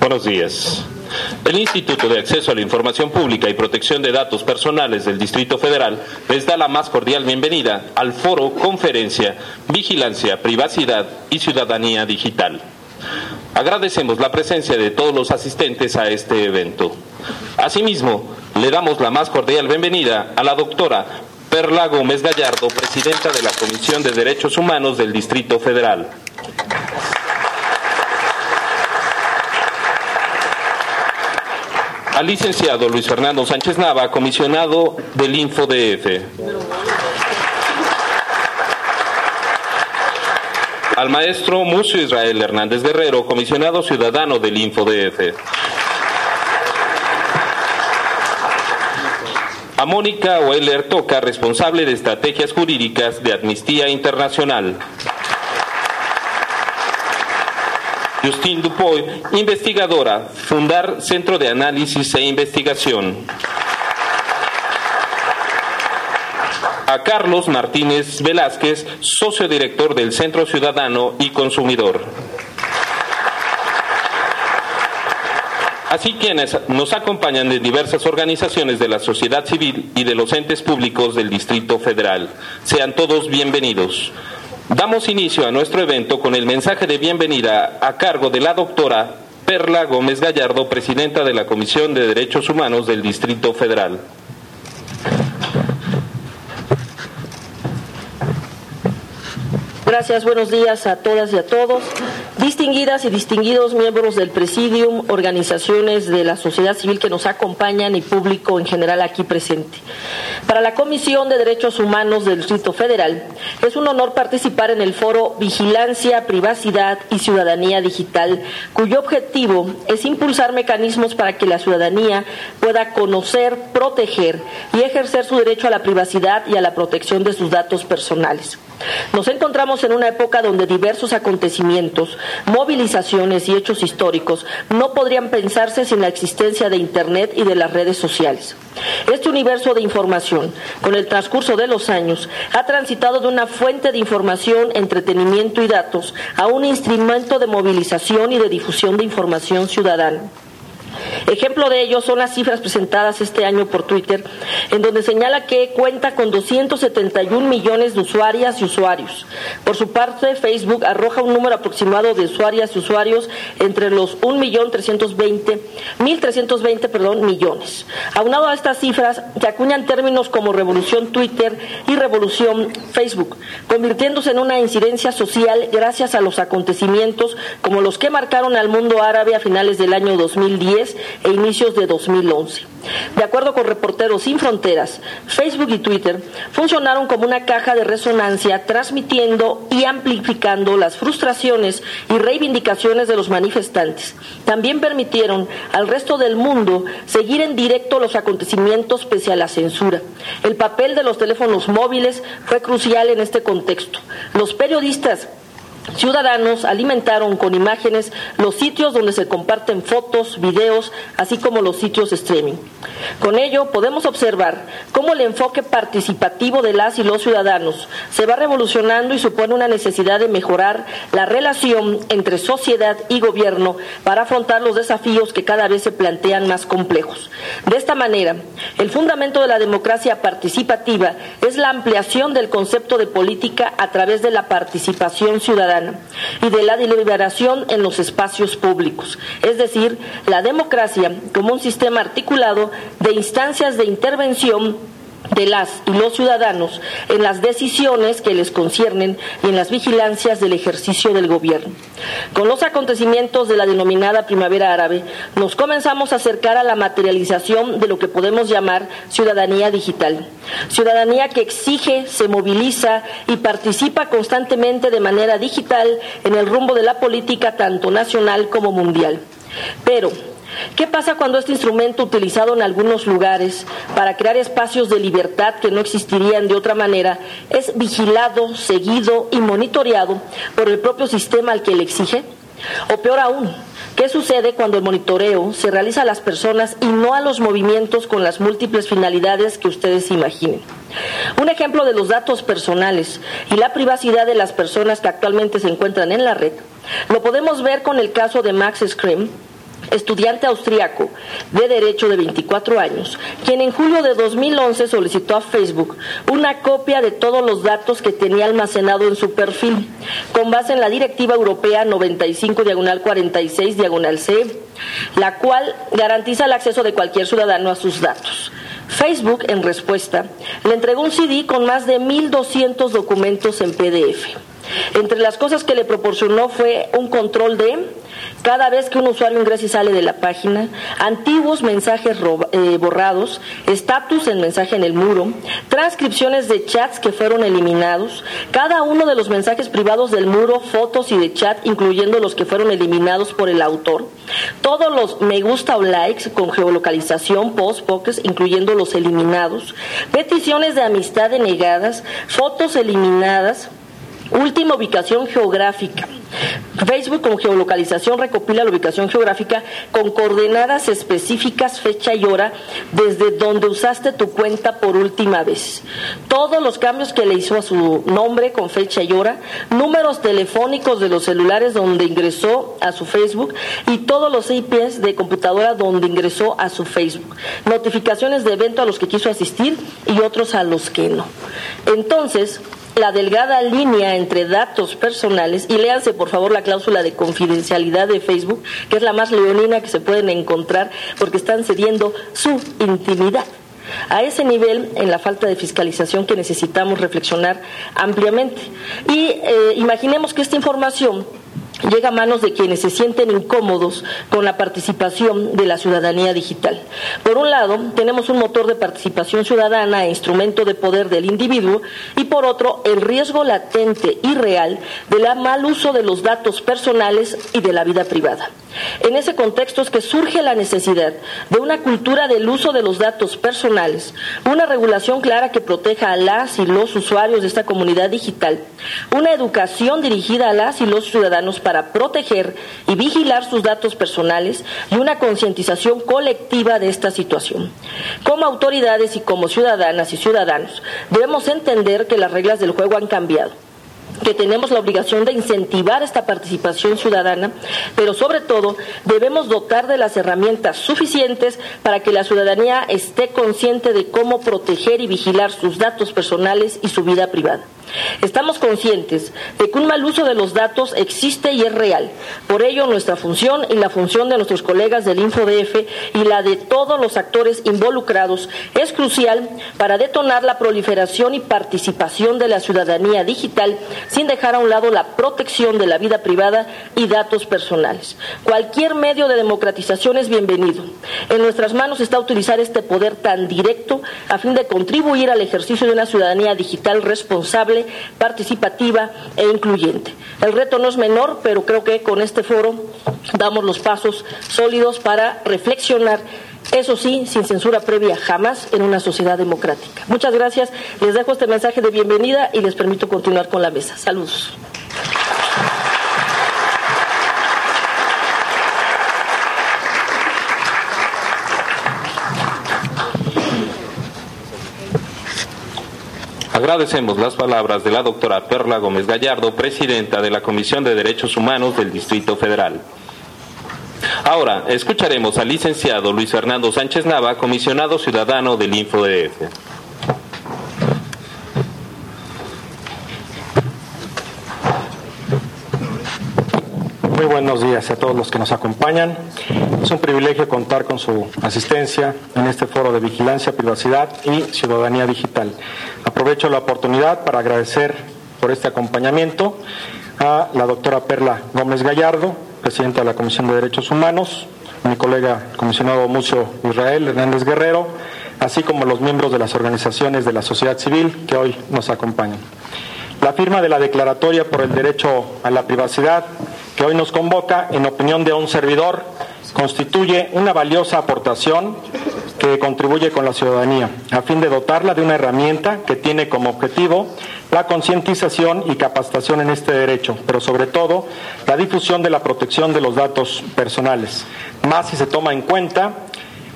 Buenos días. El Instituto de Acceso a la Información Pública y Protección de Datos Personales del Distrito Federal les da la más cordial bienvenida al foro Conferencia Vigilancia, Privacidad y Ciudadanía Digital. Agradecemos la presencia de todos los asistentes a este evento. Asimismo, le damos la más cordial bienvenida a la doctora Perla Gómez Gallardo, presidenta de la Comisión de Derechos Humanos del Distrito Federal. Al licenciado Luis Fernando Sánchez Nava, comisionado del InfoDF. Al maestro Mucio Israel Hernández Guerrero, comisionado ciudadano del InfoDF. A Mónica Weiler Toca, responsable de estrategias jurídicas de Amnistía Internacional. Justin Dupoy, investigadora, fundar Centro de Análisis e Investigación. A Carlos Martínez Velázquez, socio director del Centro Ciudadano y Consumidor. Así quienes nos acompañan de diversas organizaciones de la sociedad civil y de los entes públicos del Distrito Federal. Sean todos bienvenidos. Damos inicio a nuestro evento con el mensaje de bienvenida a cargo de la doctora Perla Gómez Gallardo, presidenta de la Comisión de Derechos Humanos del Distrito Federal. Gracias, buenos días a todas y a todos. Distinguidas y distinguidos miembros del Presidium, organizaciones de la sociedad civil que nos acompañan y público en general aquí presente. Para la Comisión de Derechos Humanos del Distrito Federal es un honor participar en el foro Vigilancia, Privacidad y Ciudadanía Digital, cuyo objetivo es impulsar mecanismos para que la ciudadanía pueda conocer, proteger y ejercer su derecho a la privacidad y a la protección de sus datos personales. Nos encontramos en una época donde diversos acontecimientos, movilizaciones y hechos históricos no podrían pensarse sin la existencia de Internet y de las redes sociales. Este universo de información, con el transcurso de los años, ha transitado de una fuente de información, entretenimiento y datos a un instrumento de movilización y de difusión de información ciudadana. Ejemplo de ello son las cifras presentadas este año por Twitter, en donde señala que cuenta con 271 millones de usuarias y usuarios. Por su parte, Facebook arroja un número aproximado de usuarias y usuarios entre los 1.320.000 1.320 perdón, millones. Aunado a estas cifras, se acuñan términos como revolución Twitter y revolución Facebook, convirtiéndose en una incidencia social gracias a los acontecimientos como los que marcaron al mundo árabe a finales del año 2010 e inicios de 2011. De acuerdo con Reporteros Sin Fronteras, Facebook y Twitter funcionaron como una caja de resonancia transmitiendo y amplificando las frustraciones y reivindicaciones de los manifestantes. También permitieron al resto del mundo seguir en directo los acontecimientos pese a la censura. El papel de los teléfonos móviles fue crucial en este contexto. Los periodistas Ciudadanos alimentaron con imágenes los sitios donde se comparten fotos, videos, así como los sitios streaming. Con ello podemos observar cómo el enfoque participativo de las y los ciudadanos se va revolucionando y supone una necesidad de mejorar la relación entre sociedad y gobierno para afrontar los desafíos que cada vez se plantean más complejos. De esta manera, el fundamento de la democracia participativa es la ampliación del concepto de política a través de la participación ciudadana y de la deliberación en los espacios públicos, es decir, la democracia como un sistema articulado de instancias de intervención de las y los ciudadanos en las decisiones que les conciernen y en las vigilancias del ejercicio del gobierno. Con los acontecimientos de la denominada primavera árabe, nos comenzamos a acercar a la materialización de lo que podemos llamar ciudadanía digital. Ciudadanía que exige, se moviliza y participa constantemente de manera digital en el rumbo de la política tanto nacional como mundial. Pero, ¿Qué pasa cuando este instrumento utilizado en algunos lugares para crear espacios de libertad que no existirían de otra manera es vigilado, seguido y monitoreado por el propio sistema al que le exige? O peor aún, ¿qué sucede cuando el monitoreo se realiza a las personas y no a los movimientos con las múltiples finalidades que ustedes imaginen? Un ejemplo de los datos personales y la privacidad de las personas que actualmente se encuentran en la red lo podemos ver con el caso de Max Scream, estudiante austriaco de Derecho de 24 años, quien en julio de 2011 solicitó a Facebook una copia de todos los datos que tenía almacenado en su perfil, con base en la Directiva Europea 95 diagonal 46 diagonal C, la cual garantiza el acceso de cualquier ciudadano a sus datos. Facebook, en respuesta, le entregó un CD con más de 1.200 documentos en PDF. Entre las cosas que le proporcionó fue un control de cada vez que un usuario ingresa y sale de la página, antiguos mensajes eh, borrados, estatus en mensaje en el muro, transcripciones de chats que fueron eliminados, cada uno de los mensajes privados del muro, fotos y de chat, incluyendo los que fueron eliminados por el autor, todos los me gusta o likes con geolocalización, post, pokes, incluyendo los eliminados, peticiones de amistad denegadas, fotos eliminadas, Última ubicación geográfica. Facebook con geolocalización recopila la ubicación geográfica con coordenadas específicas, fecha y hora desde donde usaste tu cuenta por última vez. Todos los cambios que le hizo a su nombre con fecha y hora, números telefónicos de los celulares donde ingresó a su Facebook y todos los IPs de computadora donde ingresó a su Facebook. Notificaciones de evento a los que quiso asistir y otros a los que no. Entonces, la delgada línea entre datos personales, y léanse por favor la cláusula de confidencialidad de Facebook, que es la más leonina que se pueden encontrar porque están cediendo su intimidad. A ese nivel, en la falta de fiscalización que necesitamos reflexionar ampliamente. Y eh, imaginemos que esta información llega a manos de quienes se sienten incómodos con la participación de la ciudadanía digital. Por un lado, tenemos un motor de participación ciudadana e instrumento de poder del individuo y por otro, el riesgo latente y real del mal uso de los datos personales y de la vida privada. En ese contexto es que surge la necesidad de una cultura del uso de los datos personales, una regulación clara que proteja a las y los usuarios de esta comunidad digital, una educación dirigida a las y los ciudadanos proteger y vigilar sus datos personales y una concientización colectiva de esta situación. Como autoridades y como ciudadanas y ciudadanos, debemos entender que las reglas del juego han cambiado que tenemos la obligación de incentivar esta participación ciudadana, pero sobre todo debemos dotar de las herramientas suficientes para que la ciudadanía esté consciente de cómo proteger y vigilar sus datos personales y su vida privada. Estamos conscientes de que un mal uso de los datos existe y es real. Por ello, nuestra función y la función de nuestros colegas del InfoDF y la de todos los actores involucrados es crucial para detonar la proliferación y participación de la ciudadanía digital sin dejar a un lado la protección de la vida privada y datos personales. Cualquier medio de democratización es bienvenido. En nuestras manos está utilizar este poder tan directo a fin de contribuir al ejercicio de una ciudadanía digital responsable participativa e incluyente. El reto no es menor, pero creo que con este foro damos los pasos sólidos para reflexionar eso sí, sin censura previa, jamás en una sociedad democrática. Muchas gracias. Les dejo este mensaje de bienvenida y les permito continuar con la mesa. Saludos. Agradecemos las palabras de la doctora Perla Gómez Gallardo, presidenta de la Comisión de Derechos Humanos del Distrito Federal. Ahora escucharemos al licenciado Luis Fernando Sánchez Nava, comisionado ciudadano del InfoDF. Muy buenos días a todos los que nos acompañan. Es un privilegio contar con su asistencia en este foro de vigilancia, privacidad y ciudadanía digital. Aprovecho la oportunidad para agradecer por este acompañamiento a la doctora Perla Gómez Gallardo, presidenta de la Comisión de Derechos Humanos, a mi colega comisionado Mucio Israel Hernández Guerrero, así como los miembros de las organizaciones de la sociedad civil que hoy nos acompañan. La firma de la Declaratoria por el Derecho a la Privacidad que hoy nos convoca, en opinión de un servidor, constituye una valiosa aportación que contribuye con la ciudadanía, a fin de dotarla de una herramienta que tiene como objetivo la concientización y capacitación en este derecho, pero sobre todo la difusión de la protección de los datos personales, más si se toma en cuenta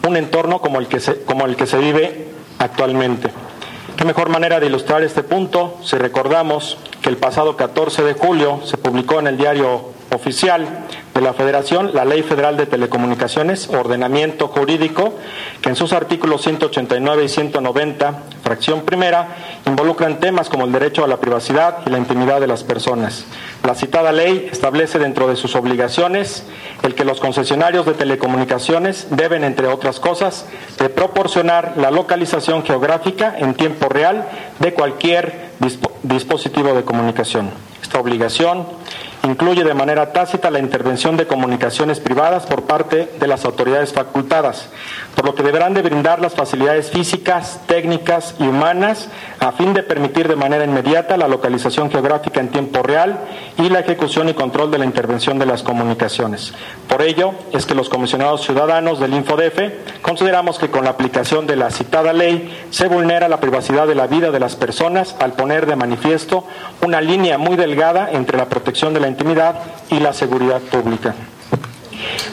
un entorno como el que se, como el que se vive actualmente. Qué mejor manera de ilustrar este punto si recordamos que el pasado 14 de julio se publicó en el diario oficial de la Federación la Ley Federal de Telecomunicaciones, ordenamiento jurídico, que en sus artículos 189 y 190, fracción primera, involucran temas como el derecho a la privacidad y la intimidad de las personas. La citada ley establece dentro de sus obligaciones el que los concesionarios de telecomunicaciones deben, entre otras cosas, proporcionar la localización geográfica en tiempo real de cualquier dispositivo de comunicación. Esta obligación incluye de manera tácita la intervención de comunicaciones privadas por parte de las autoridades facultadas, por lo que deberán de brindar las facilidades físicas, técnicas y humanas a fin de permitir de manera inmediata la localización geográfica en tiempo real y la ejecución y control de la intervención de las comunicaciones. Por ello es que los comisionados ciudadanos del InfoDF consideramos que con la aplicación de la citada ley se vulnera la privacidad de la vida de las personas al poner de manifiesto una línea muy delgada entre la protección de la intimidad y la seguridad pública.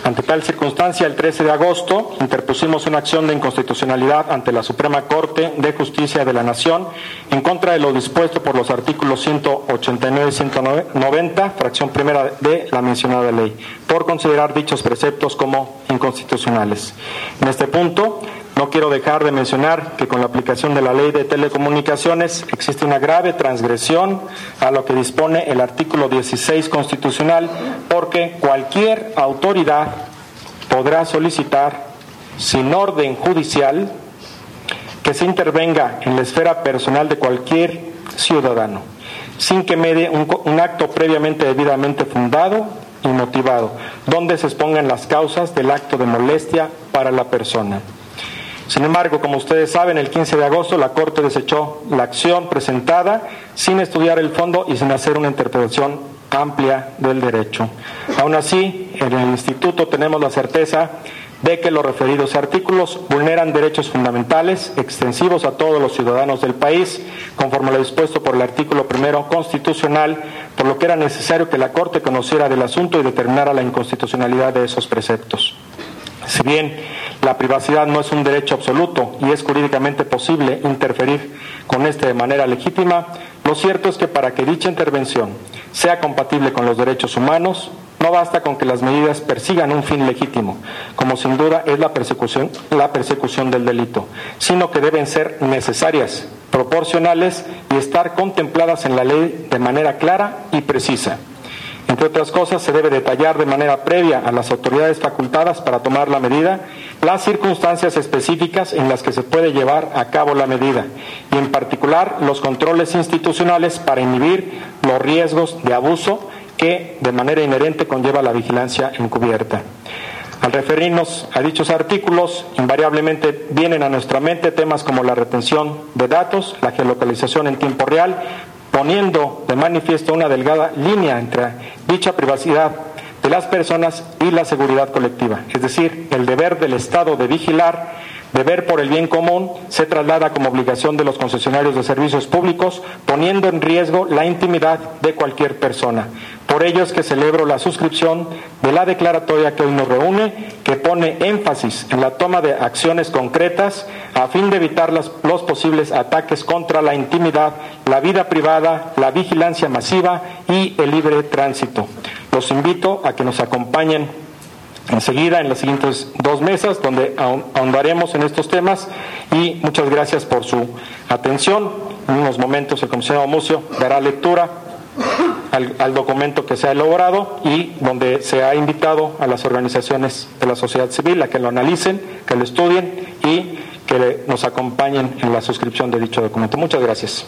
Ante tal circunstancia, el 13 de agosto interpusimos una acción de inconstitucionalidad ante la Suprema Corte de Justicia de la Nación en contra de lo dispuesto por los artículos 189 y 190, fracción primera de la mencionada ley, por considerar dichos preceptos como inconstitucionales. En este punto, no quiero dejar de mencionar que con la aplicación de la ley de telecomunicaciones existe una grave transgresión a lo que dispone el artículo 16 constitucional porque cualquier autoridad podrá solicitar sin orden judicial que se intervenga en la esfera personal de cualquier ciudadano, sin que medie un, un acto previamente debidamente fundado y motivado, donde se expongan las causas del acto de molestia para la persona. Sin embargo, como ustedes saben, el 15 de agosto la Corte desechó la acción presentada sin estudiar el fondo y sin hacer una interpretación amplia del derecho. Aún así, en el Instituto tenemos la certeza de que los referidos artículos vulneran derechos fundamentales extensivos a todos los ciudadanos del país, conforme lo dispuesto por el artículo primero constitucional, por lo que era necesario que la Corte conociera del asunto y determinara la inconstitucionalidad de esos preceptos. Si bien la privacidad no es un derecho absoluto y es jurídicamente posible interferir con este de manera legítima, lo cierto es que para que dicha intervención sea compatible con los derechos humanos, no basta con que las medidas persigan un fin legítimo, como sin duda es la persecución, la persecución del delito, sino que deben ser necesarias, proporcionales y estar contempladas en la ley de manera clara y precisa. Entre otras cosas, se debe detallar de manera previa a las autoridades facultadas para tomar la medida las circunstancias específicas en las que se puede llevar a cabo la medida y, en particular, los controles institucionales para inhibir los riesgos de abuso que, de manera inherente, conlleva la vigilancia encubierta. Al referirnos a dichos artículos, invariablemente vienen a nuestra mente temas como la retención de datos, la geolocalización en tiempo real, poniendo de manifiesto una delgada línea entre dicha privacidad las personas y la seguridad colectiva. Es decir, el deber del Estado de vigilar, de ver por el bien común, se traslada como obligación de los concesionarios de servicios públicos, poniendo en riesgo la intimidad de cualquier persona. Por ello es que celebro la suscripción de la declaratoria que hoy nos reúne, que pone énfasis en la toma de acciones concretas a fin de evitar los posibles ataques contra la intimidad, la vida privada, la vigilancia masiva y el libre tránsito. Los invito a que nos acompañen enseguida en las siguientes dos mesas donde ahondaremos en estos temas y muchas gracias por su atención. En unos momentos el comisionado Mucio dará lectura al, documento que se ha elaborado y donde se ha invitado a las organizaciones de la sociedad civil a que lo analicen, que lo estudien y que nos acompañen en la suscripción de dicho documento. Muchas gracias.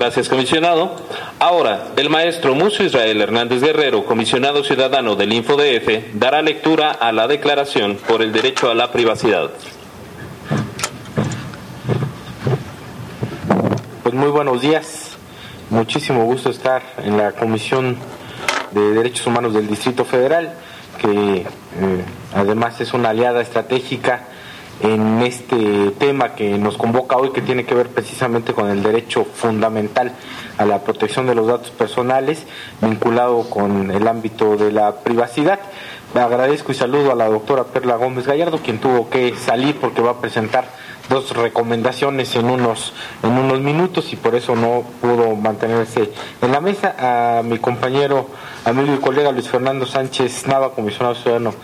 Gracias, comisionado. Ahora, el maestro Mucio Israel Hernández Guerrero, comisionado ciudadano del InfoDF, dará lectura a la declaración por el derecho a la privacidad. Pues muy buenos días. Muchísimo gusto estar en la Comisión de Derechos Humanos del Distrito Federal, que eh, además es una aliada estratégica en este tema que nos convoca hoy, que tiene que ver precisamente con el derecho fundamental a la protección de los datos personales, vinculado con el ámbito de la privacidad. Agradezco y saludo a la doctora Perla Gómez Gallardo, quien tuvo que salir porque va a presentar dos recomendaciones en unos, en unos minutos y por eso no pudo mantenerse en la mesa. A mi compañero, amigo y colega Luis Fernando Sánchez Nava, comisionado ciudadano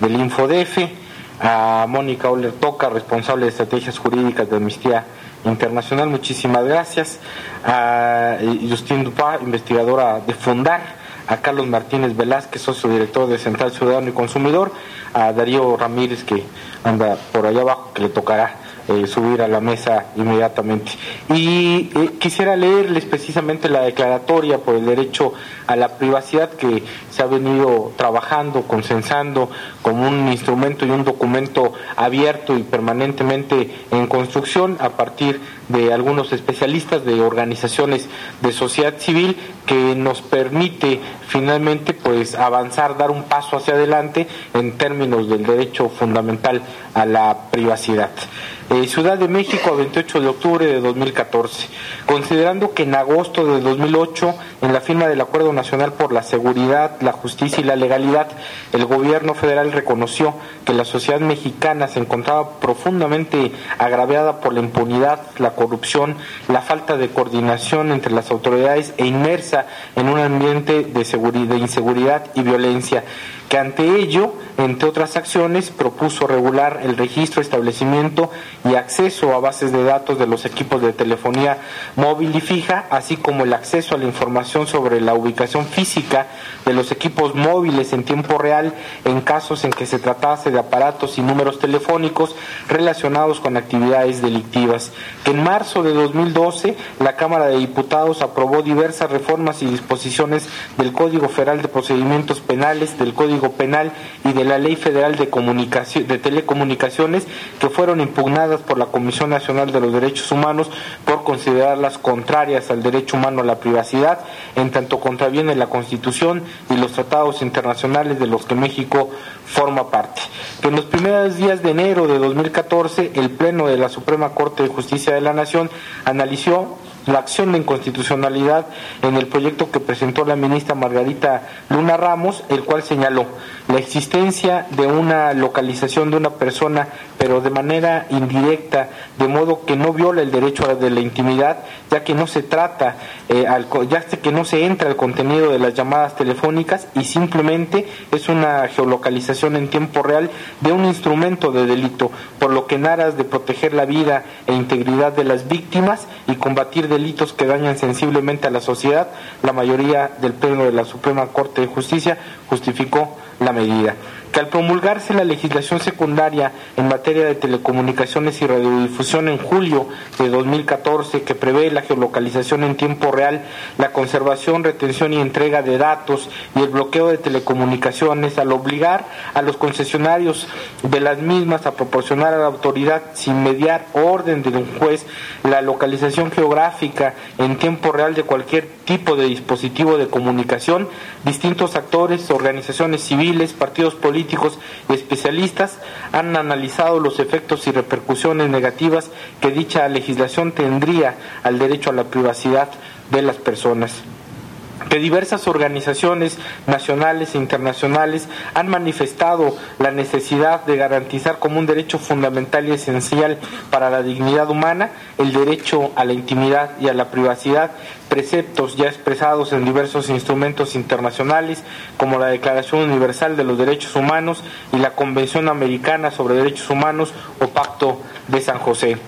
del InfoDF, a Mónica Oler Toca, responsable de estrategias jurídicas de Amnistía Internacional, muchísimas gracias, a Justin Dupá, investigadora de Fundar, a Carlos Martínez Velázquez, socio director de Central Ciudadano y Consumidor, a Darío Ramírez que anda por allá abajo, que le tocará eh, subir a la mesa inmediatamente. Y eh, quisiera leerles precisamente la declaratoria por el derecho a la privacidad que se ha venido trabajando, consensando como un instrumento y un documento abierto y permanentemente en construcción a partir de algunos especialistas de organizaciones de sociedad civil que nos permite finalmente pues avanzar, dar un paso hacia adelante en términos del derecho fundamental a la privacidad. Eh, Ciudad de México, 28 de octubre de 2014. Considerando que en agosto de 2008, en la firma del Acuerdo Nacional por la Seguridad, la Justicia y la Legalidad, el gobierno federal reconoció que la sociedad mexicana se encontraba profundamente agraviada por la impunidad, la corrupción, la falta de coordinación entre las autoridades e inmersa en un ambiente de, seguridad, de inseguridad y violencia que ante ello, entre otras acciones, propuso regular el registro, establecimiento y acceso a bases de datos de los equipos de telefonía móvil y fija, así como el acceso a la información sobre la ubicación física de los equipos móviles en tiempo real en casos en que se tratase de aparatos y números telefónicos relacionados con actividades delictivas. En marzo de 2012 la Cámara de Diputados aprobó diversas reformas y disposiciones del Código Federal de Procedimientos Penales, del Código Penal y de la Ley Federal de, Comunicación, de Telecomunicaciones que fueron impugnadas por la Comisión Nacional de los Derechos Humanos por contrarias al derecho humano a la privacidad, en tanto contraviene la Constitución y los tratados internacionales de los que México forma parte. Que en los primeros días de enero de 2014 el Pleno de la Suprema Corte de Justicia de la Nación analizó la acción de inconstitucionalidad en el proyecto que presentó la ministra Margarita Luna Ramos, el cual señaló la existencia de una localización de una persona, pero de manera indirecta, de modo que no viola el derecho de la intimidad, ya que no se trata, eh, ya que no se entra al contenido de las llamadas telefónicas y simplemente es una geolocalización en tiempo real de un instrumento de delito, por lo que en aras de proteger la vida e integridad de las víctimas y combatir delitos que dañan sensiblemente a la sociedad, la mayoría del Pleno de la Suprema Corte de Justicia justificó la medida que al promulgarse la legislación secundaria en materia de telecomunicaciones y radiodifusión en julio de 2014 que prevé la geolocalización en tiempo real, la conservación, retención y entrega de datos y el bloqueo de telecomunicaciones, al obligar a los concesionarios de las mismas a proporcionar a la autoridad sin mediar orden de un juez la localización geográfica en tiempo real de cualquier tipo de dispositivo de comunicación, distintos actores, organizaciones civiles, partidos políticos, y especialistas han analizado los efectos y repercusiones negativas que dicha legislación tendría al derecho a la privacidad de las personas que diversas organizaciones nacionales e internacionales han manifestado la necesidad de garantizar como un derecho fundamental y esencial para la dignidad humana el derecho a la intimidad y a la privacidad, preceptos ya expresados en diversos instrumentos internacionales como la Declaración Universal de los Derechos Humanos y la Convención Americana sobre Derechos Humanos o Pacto de San José.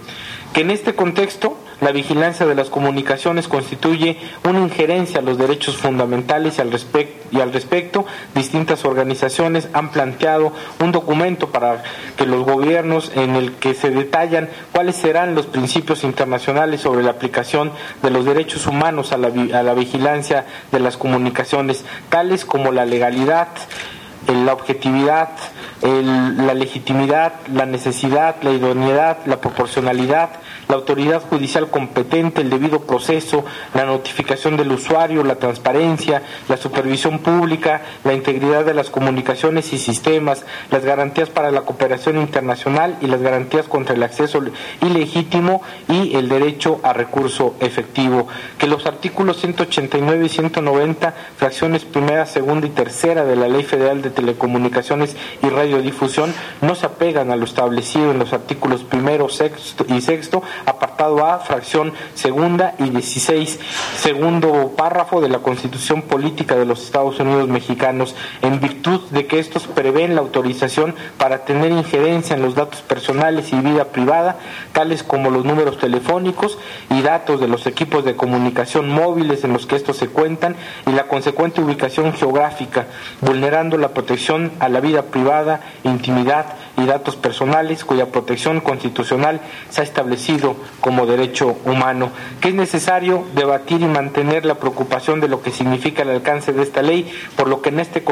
Que en este contexto la vigilancia de las comunicaciones constituye una injerencia a los derechos fundamentales y al, respecto distintas organizaciones han planteado un documento para que los gobiernos en el que se detallan cuáles serán los principios internacionales sobre la aplicación de los derechos humanos a la vigilancia de las comunicaciones, tales como la legalidad, la objetividad, la legitimidad, la necesidad, la idoneidad, la proporcionalidad, la autoridad judicial competente, el debido proceso, la notificación del usuario, la transparencia, la supervisión pública, la integridad de las comunicaciones y sistemas, las garantías para la cooperación internacional y las garantías contra el acceso ilegítimo y el derecho a recurso efectivo. Que los artículos 189 y 190, fracciones primera, segunda y tercera de la Ley Federal de Telecomunicaciones y Radiodifusión no se apegan a lo establecido en los artículos primero sexto y sexto, apartado A, fracción segunda y 16, segundo párrafo de la Constitución Política de los Estados Unidos Mexicanos, en virtud de que estos prevén la autorización para tener injerencia en los datos personales y vida privada, tales como los números telefónicos y datos de los equipos de comunicación móviles en los que estos se cuentan y la consecuente ubicación geográfica, vulnerando la protección a la vida privada, intimidad y datos personales cuya protección constitucional se ha establecido como derecho humano, que es necesario debatir y mantener la preocupación de lo que significa el alcance de esta ley, por lo que en este,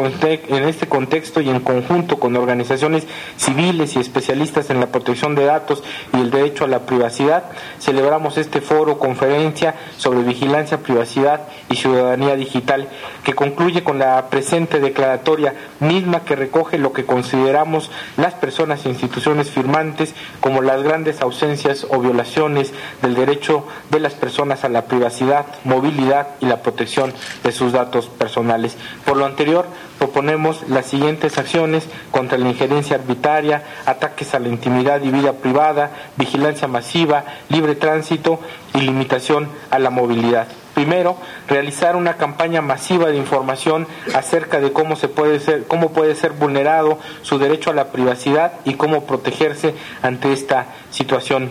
en este contexto y en conjunto con organizaciones civiles y especialistas en la protección de datos y el derecho a la privacidad, celebramos este foro conferencia sobre vigilancia, privacidad y ciudadanía digital, que concluye con la presente declaratoria misma que recoge lo que consideramos las personas e instituciones firmantes como las grandes ausencias o violaciones del derecho de las personas a la privacidad, movilidad y la protección de sus datos personales. Por lo anterior, proponemos las siguientes acciones contra la injerencia arbitraria, ataques a la intimidad y vida privada, vigilancia masiva, libre tránsito y limitación a la movilidad. Primero, realizar una campaña masiva de información acerca de cómo se puede ser, cómo puede ser vulnerado su derecho a la privacidad y cómo protegerse ante esta situación.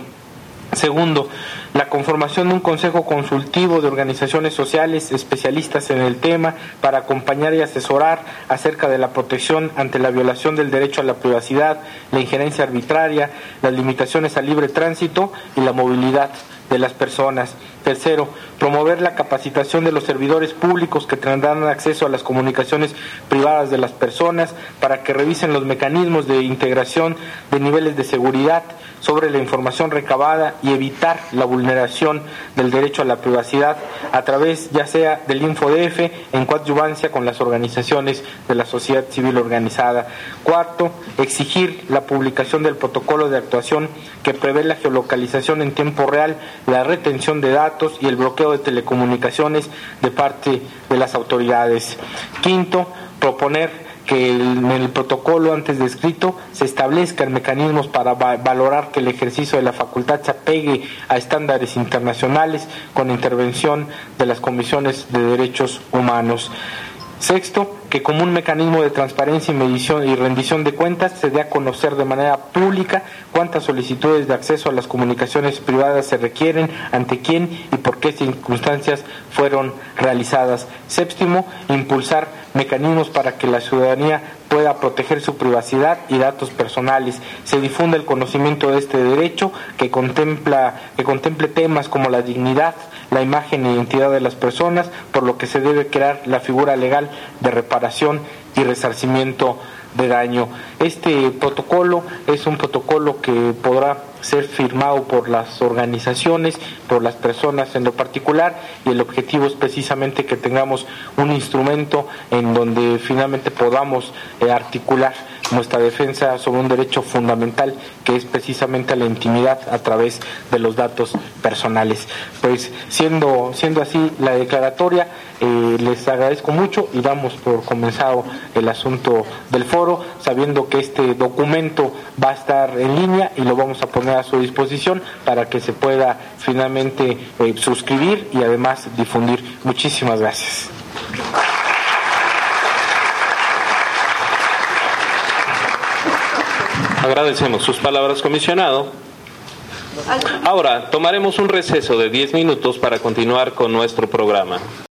Segundo, la conformación de un consejo consultivo de organizaciones sociales especialistas en el tema para acompañar y asesorar acerca de la protección ante la violación del derecho a la privacidad, la injerencia arbitraria, las limitaciones al libre tránsito y la movilidad de las personas. Tercero, promover la capacitación de los servidores públicos que tendrán acceso a las comunicaciones privadas de las personas para que revisen los mecanismos de integración de niveles de seguridad sobre la información recabada y evitar la vulneración del derecho a la privacidad a través ya sea del InfoDF en coadyuvancia con las organizaciones de la sociedad civil organizada. Cuarto, exigir la publicación del protocolo de actuación que prevé la geolocalización en tiempo real, la retención de y el bloqueo de telecomunicaciones de parte de las autoridades. Quinto, proponer que en el protocolo antes descrito se establezcan mecanismos para valorar que el ejercicio de la facultad se apegue a estándares internacionales con intervención de las comisiones de derechos humanos. Sexto, que como un mecanismo de transparencia y medición y rendición de cuentas se dé a conocer de manera pública cuántas solicitudes de acceso a las comunicaciones privadas se requieren, ante quién y por qué circunstancias fueron realizadas. Séptimo, impulsar mecanismos para que la ciudadanía pueda proteger su privacidad y datos personales. Se difunde el conocimiento de este derecho que contempla que contemple temas como la dignidad, la imagen e identidad de las personas, por lo que se debe crear la figura legal de reparación y resarcimiento de daño. Este protocolo es un protocolo que podrá ser firmado por las organizaciones, por las personas en lo particular y el objetivo es precisamente que tengamos un instrumento en donde finalmente podamos eh, articular nuestra defensa sobre un derecho fundamental que es precisamente la intimidad a través de los datos personales. Pues siendo, siendo así la declaratoria, eh, les agradezco mucho y damos por comenzado el asunto del foro, sabiendo que este documento va a estar en línea y lo vamos a poner a su disposición para que se pueda finalmente eh, suscribir y además difundir. Muchísimas gracias. Agradecemos sus palabras, comisionado. Ahora tomaremos un receso de 10 minutos para continuar con nuestro programa.